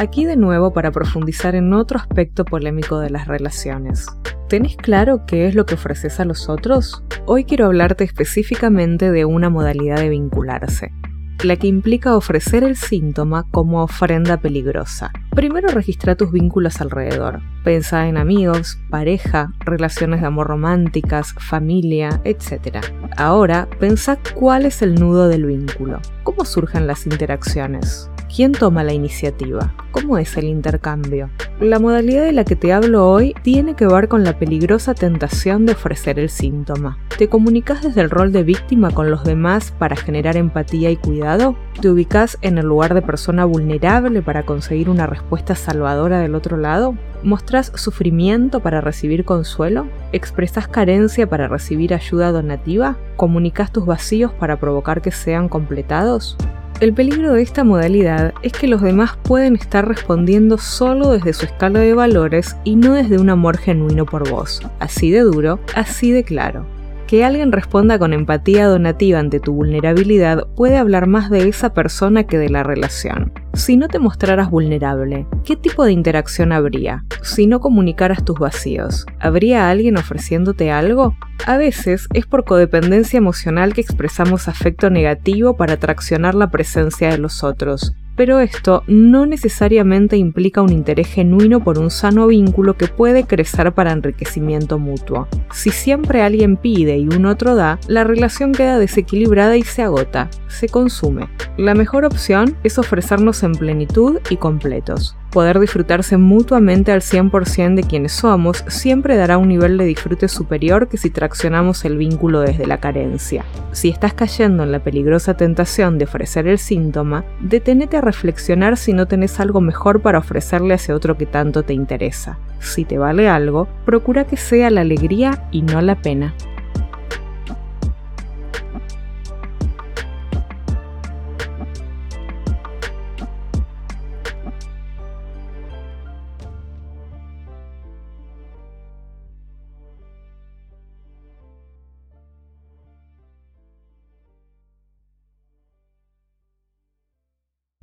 Aquí de nuevo para profundizar en otro aspecto polémico de las relaciones. ¿Tenés claro qué es lo que ofreces a los otros? Hoy quiero hablarte específicamente de una modalidad de vincularse, la que implica ofrecer el síntoma como ofrenda peligrosa. Primero registra tus vínculos alrededor. Pensa en amigos, pareja, relaciones de amor románticas, familia, etc. Ahora, pensa cuál es el nudo del vínculo. ¿Cómo surgen las interacciones? ¿Quién toma la iniciativa? ¿Cómo es el intercambio? La modalidad de la que te hablo hoy tiene que ver con la peligrosa tentación de ofrecer el síntoma. ¿Te comunicas desde el rol de víctima con los demás para generar empatía y cuidado? ¿Te ubicas en el lugar de persona vulnerable para conseguir una respuesta salvadora del otro lado? ¿Mostrás sufrimiento para recibir consuelo? ¿Expresas carencia para recibir ayuda donativa? ¿Comunicas tus vacíos para provocar que sean completados? El peligro de esta modalidad es que los demás pueden estar respondiendo solo desde su escala de valores y no desde un amor genuino por vos, así de duro, así de claro. Que alguien responda con empatía donativa ante tu vulnerabilidad puede hablar más de esa persona que de la relación. Si no te mostraras vulnerable, ¿qué tipo de interacción habría? Si no comunicaras tus vacíos, ¿habría alguien ofreciéndote algo? A veces es por codependencia emocional que expresamos afecto negativo para atraccionar la presencia de los otros, pero esto no necesariamente implica un interés genuino por un sano vínculo que puede crecer para enriquecimiento mutuo. Si siempre alguien pide y un otro da, la relación queda desequilibrada y se agota, se consume. La mejor opción es ofrecernos en plenitud y completos. Poder disfrutarse mutuamente al 100% de quienes somos siempre dará un nivel de disfrute superior que si traccionamos el vínculo desde la carencia. Si estás cayendo en la peligrosa tentación de ofrecer el síntoma, detenete a reflexionar si no tenés algo mejor para ofrecerle a ese otro que tanto te interesa. Si te vale algo, procura que sea la alegría y no la pena.